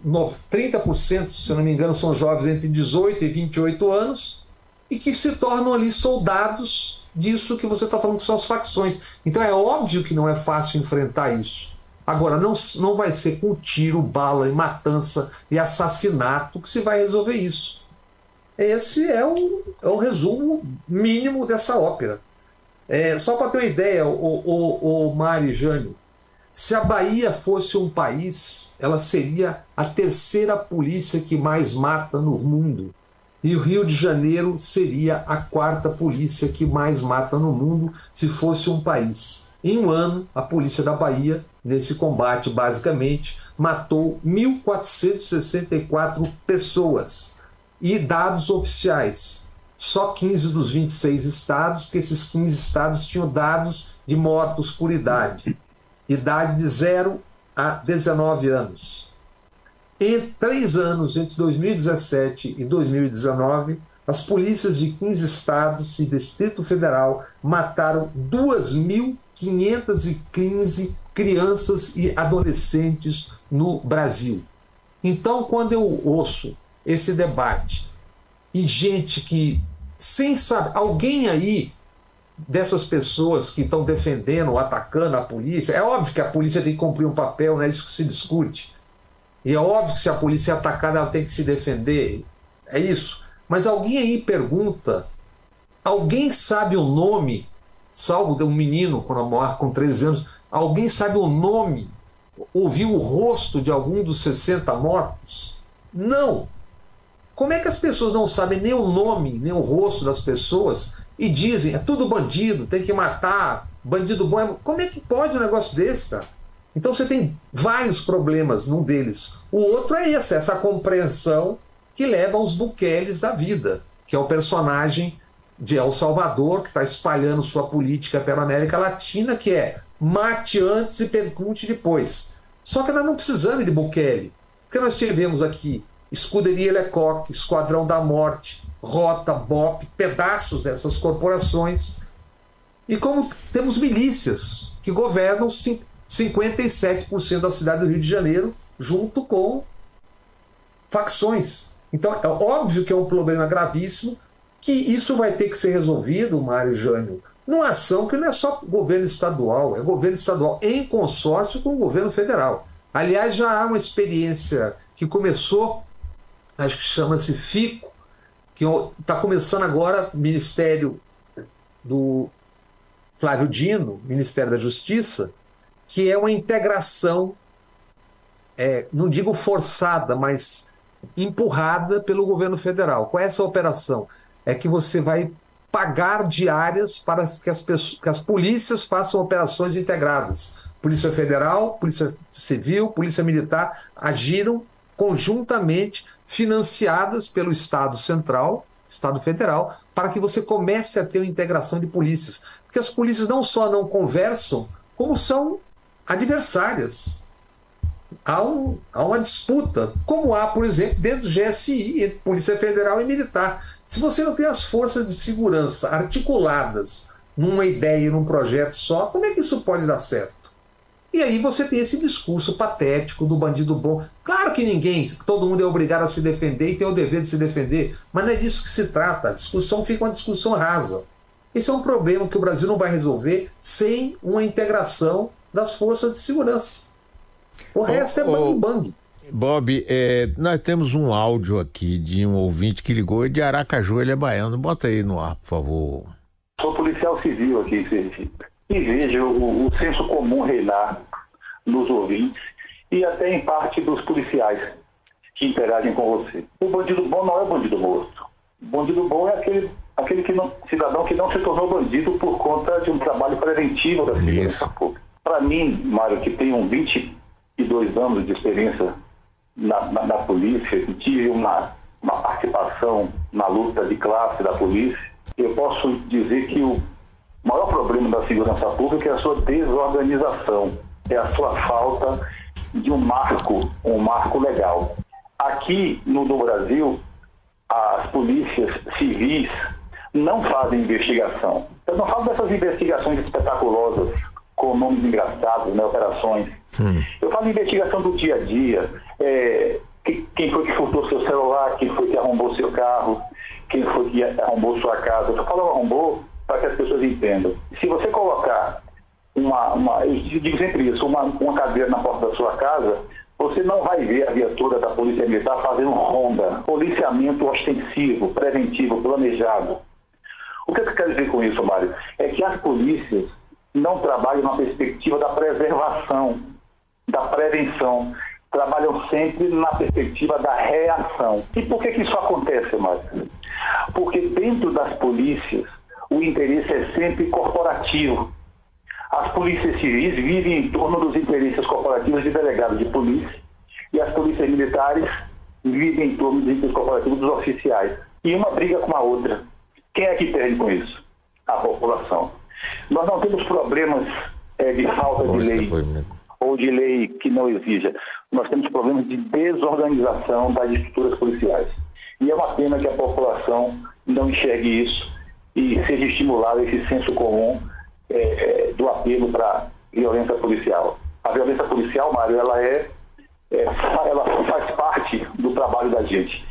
[SPEAKER 3] 30%, se não me engano, são jovens entre 18 e 28 anos, e que se tornam ali soldados disso que você está falando que são as facções. Então é óbvio que não é fácil enfrentar isso. Agora, não, não vai ser com tiro, bala e matança e assassinato que se vai resolver isso. Esse é o, é o resumo mínimo dessa ópera. É, só para ter uma ideia, o, o, o Mari Jânio, se a Bahia fosse um país, ela seria a terceira polícia que mais mata no mundo. E o Rio de Janeiro seria a quarta polícia que mais mata no mundo se fosse um país. Em um ano, a polícia da Bahia, nesse combate, basicamente, matou 1.464 pessoas. E dados oficiais, só 15 dos 26 estados, porque esses 15 estados tinham dados de mortos por idade. Idade de 0 a 19 anos. Em três anos, entre 2017 e 2019, as polícias de 15 estados e Distrito Federal mataram 2.515 crianças e adolescentes no Brasil. Então, quando eu ouço esse debate e gente que, sem saber, alguém aí dessas pessoas que estão defendendo atacando a polícia, é óbvio que a polícia tem que cumprir um papel, não é isso que se discute. E é óbvio que se a polícia é atacada, ela tem que se defender. É isso. Mas alguém aí pergunta: alguém sabe o nome, salvo um menino quando morre com 13 anos, alguém sabe o nome, ouviu o rosto de algum dos 60 mortos? Não. Como é que as pessoas não sabem nem o nome, nem o rosto das pessoas e dizem é tudo bandido, tem que matar, bandido bom é... Como é que pode um negócio desse, cara? Então você tem vários problemas num deles. O outro é esse, essa compreensão que leva aos buqueles da vida, que é o personagem de El Salvador, que está espalhando sua política pela América Latina, que é mate antes e pergunte depois. Só que nós não precisamos de Bukele, porque nós tivemos aqui Escuderia Lecoq, Esquadrão da Morte, Rota, BOP, pedaços dessas corporações. E como temos milícias que governam 57% da cidade do Rio de Janeiro, junto com facções. Então, é óbvio que é um problema gravíssimo, que isso vai ter que ser resolvido, Mário Jânio, numa ação que não é só governo estadual, é governo estadual em consórcio com o governo federal. Aliás, já há uma experiência que começou, acho que chama-se FICO, que está começando agora, Ministério do Flávio Dino, Ministério da Justiça, que é uma integração, é, não digo forçada, mas empurrada pelo governo federal. Qual é essa operação? É que você vai pagar diárias para que as, que as polícias façam operações integradas. Polícia Federal, Polícia Civil, Polícia Militar agiram conjuntamente, financiadas pelo Estado Central, Estado Federal, para que você comece a ter uma integração de polícias. Porque as polícias não só não conversam, como são adversárias. Há, um, há uma disputa, como há, por exemplo, dentro do GSI, entre Polícia Federal e Militar. Se você não tem as forças de segurança articuladas numa ideia, num projeto só, como é que isso pode dar certo? E aí você tem esse discurso patético do bandido bom. Claro que ninguém, todo mundo é obrigado a se defender e tem o dever de se defender, mas não é disso que se trata. A discussão fica uma discussão rasa. Esse é um problema que o Brasil não vai resolver sem uma integração das forças de segurança. O resto é bang bang.
[SPEAKER 1] Bob, é, nós temos um áudio aqui de um ouvinte que ligou de Aracaju, ele é baiano. Bota aí no ar, por favor.
[SPEAKER 4] Sou policial civil aqui em Sergipe e vejo o, o senso comum reinar nos ouvintes e até em parte dos policiais que interagem com você. O bandido bom não é bandido morto. O bandido bom é aquele, aquele que não, cidadão que não se tornou bandido por conta de um trabalho preventivo da segurança pública. Para mim, Mário, que tenho 22 anos de experiência na, na, polícia e tive uma, uma participação na luta de classe da polícia, eu posso dizer que o maior problema da segurança pública é a sua desorganização, é a sua falta de um marco, um marco legal. Aqui no, no Brasil, as polícias civis não fazem investigação. Eu não falo dessas investigações espetaculosas com nomes engraçados, né, operações. Hum. Eu falo de investigação do dia a dia. É, quem foi que furtou seu celular, quem foi que arrombou seu carro, quem foi que arrombou sua casa. Eu falo arrombou para que as pessoas entendam. Se você colocar uma, uma eu digo sempre isso, uma, uma cadeira na porta da sua casa, você não vai ver a viatura da Polícia Militar fazendo ronda, policiamento ostensivo, preventivo, planejado. O que eu quero dizer com isso, Mário? É que as polícias não trabalham na perspectiva da preservação, da prevenção. Trabalham sempre na perspectiva da reação. E por que, que isso acontece, Mário? Porque dentro das polícias, o interesse é sempre corporativo. As polícias civis vivem em torno dos interesses corporativos de delegados de polícia e as polícias militares vivem em torno dos interesses corporativos dos oficiais. E uma briga com a outra. Quem é que perde com isso? A população. Nós não temos problemas é, de falta de lei ou de lei que não exija. Nós temos problemas de desorganização das estruturas policiais. E é uma pena que a população não enxergue isso e seja estimulado esse senso comum é, é, do apelo para violência policial. A violência policial, Mário, ela é, é, ela faz parte do trabalho da gente,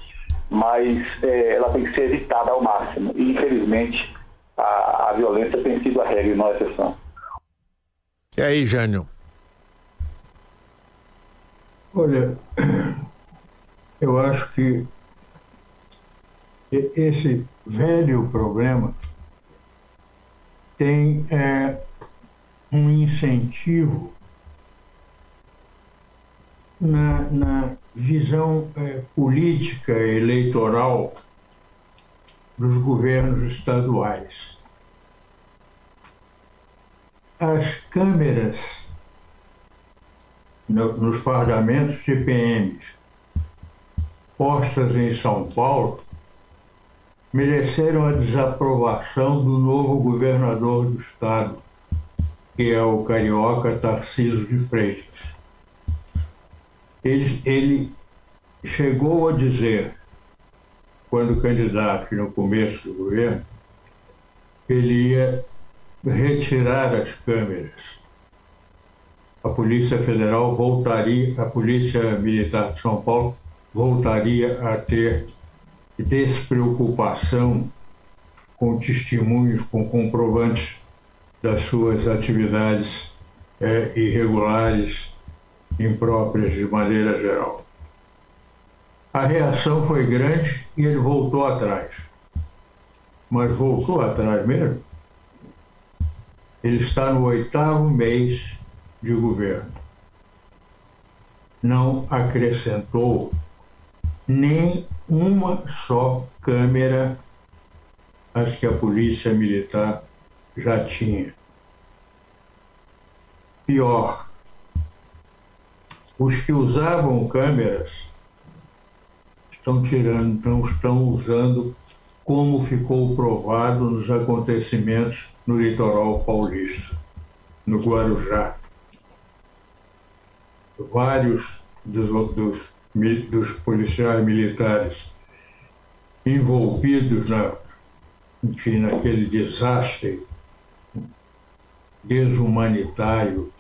[SPEAKER 4] mas é, ela tem que ser evitada ao máximo. E infelizmente a, a violência tem sido a regra e não a exceção.
[SPEAKER 1] E aí, Jânio?
[SPEAKER 2] Olha, eu acho que esse velho problema tem é, um incentivo na, na visão é, política eleitoral dos governos estaduais. As câmeras no, nos parlamentos de PMs postas em São Paulo mereceram a desaprovação do novo governador do estado, que é o carioca Tarcísio de Freitas. Ele, ele chegou a dizer, quando candidato no começo do governo, que ele ia retirar as câmeras. A Polícia Federal voltaria, a Polícia Militar de São Paulo voltaria a ter despreocupação com testemunhos, com comprovantes das suas atividades é, irregulares, impróprias de maneira geral. A reação foi grande e ele voltou atrás. Mas voltou atrás mesmo? Ele está no oitavo mês de governo. Não acrescentou nem uma só câmera as que a polícia militar já tinha. Pior, os que usavam câmeras estão tirando, não estão usando como ficou provado nos acontecimentos no litoral paulista, no Guarujá. Vários dos, dos, dos policiais militares envolvidos na, enfim, naquele desastre desumanitário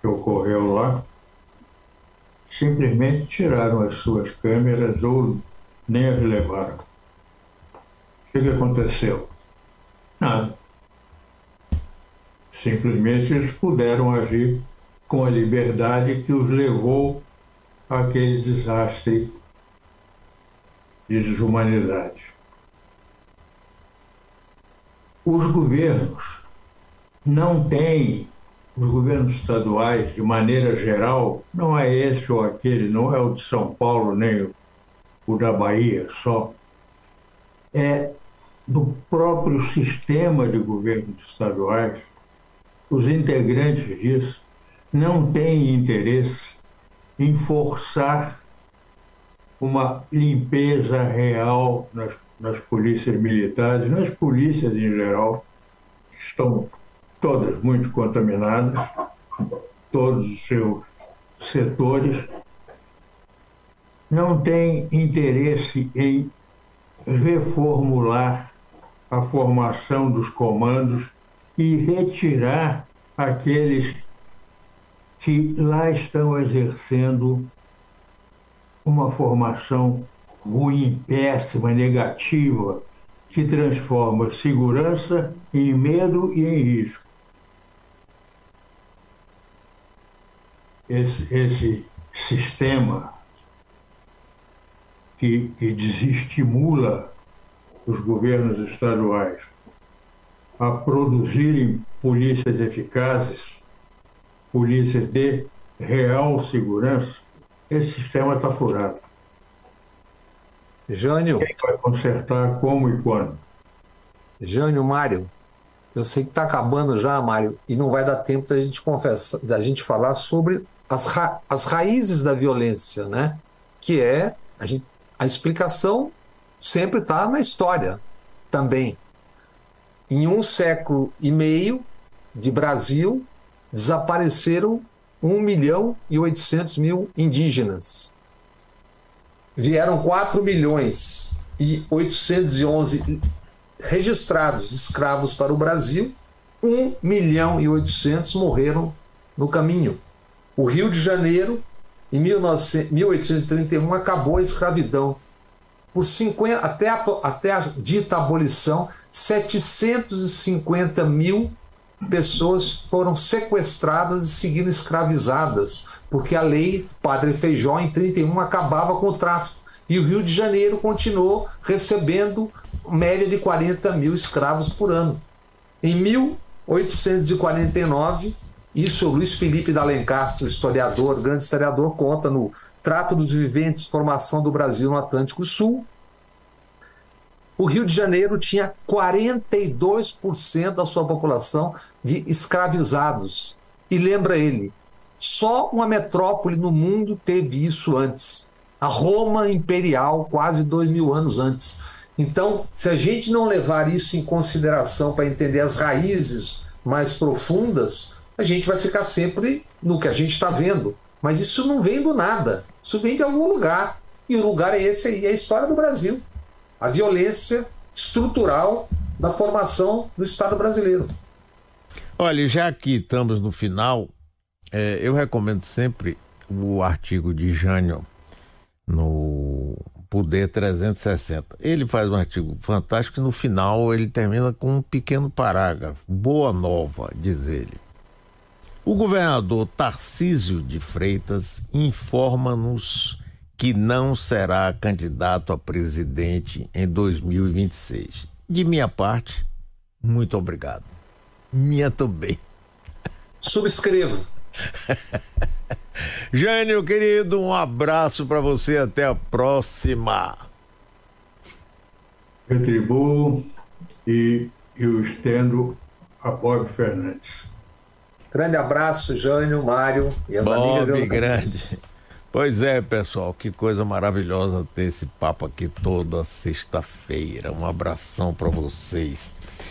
[SPEAKER 2] que ocorreu lá, simplesmente tiraram as suas câmeras ou nem as levaram. O que, que aconteceu? Nada. Simplesmente eles puderam agir com a liberdade que os levou àquele desastre de desumanidade. Os governos não têm, os governos estaduais, de maneira geral, não é esse ou aquele, não é o de São Paulo nem o da Bahia só, é do próprio sistema de governos estaduais, os integrantes disso não têm interesse em forçar uma limpeza real nas, nas polícias militares, nas polícias em geral, que estão todas muito contaminadas, todos os seus setores, não tem interesse em reformular a formação dos comandos e retirar aqueles que lá estão exercendo uma formação ruim, péssima, negativa, que transforma segurança em medo e em risco. Esse, esse sistema que, que desestimula os governos estaduais a produzirem polícias eficazes, polícias de real segurança, esse sistema está furado.
[SPEAKER 3] Jânio.
[SPEAKER 2] Quem vai consertar, como e quando?
[SPEAKER 3] Jânio, Mário, eu sei que está acabando já, Mário, e não vai dar tempo da gente confessar, da gente falar sobre as, ra as raízes da violência, né? Que é a, gente, a explicação sempre está na história também. Em um século e meio de Brasil, desapareceram 1 milhão e 800 mil indígenas. Vieram 4 milhões e 811 registrados escravos para o Brasil, 1 milhão e 800 morreram no caminho. O Rio de Janeiro, em 1831, acabou a escravidão por 50, até, a, até a dita abolição, 750 mil pessoas foram sequestradas e seguindo escravizadas, porque a lei Padre Feijó, em 31, acabava com o tráfico. E o Rio de Janeiro continuou recebendo média de 40 mil escravos por ano. Em 1849, isso o Luiz Felipe D'Alencastro, historiador, grande historiador, conta no Trato dos Viventes, Formação do Brasil no Atlântico Sul. O Rio de Janeiro tinha 42% da sua população de escravizados. E lembra ele, só uma metrópole no mundo teve isso antes. A Roma Imperial, quase dois mil anos antes. Então, se a gente não levar isso em consideração para entender as raízes mais profundas, a gente vai ficar sempre no que a gente está vendo. Mas isso não vem do nada. Isso vem de algum lugar. E o lugar é esse aí, é a história do Brasil. A violência estrutural da formação do Estado brasileiro.
[SPEAKER 1] Olha, já que estamos no final, é, eu recomendo sempre o artigo de Jânio no Poder 360. Ele faz um artigo fantástico e no final ele termina com um pequeno parágrafo. Boa nova, diz ele. O governador Tarcísio de Freitas informa-nos que não será candidato a presidente em 2026. De minha parte, muito obrigado. Minha também.
[SPEAKER 3] Subscrevo. *laughs*
[SPEAKER 1] Jânio, querido, um abraço para você. Até a próxima.
[SPEAKER 2] Retribuo e eu estendo a Bob Fernandes.
[SPEAKER 3] Grande abraço, Jânio, Mário e as
[SPEAKER 1] Bob,
[SPEAKER 3] amigas.
[SPEAKER 1] grande. Pois é, pessoal, que coisa maravilhosa ter esse papo aqui toda sexta-feira. Um abração para vocês.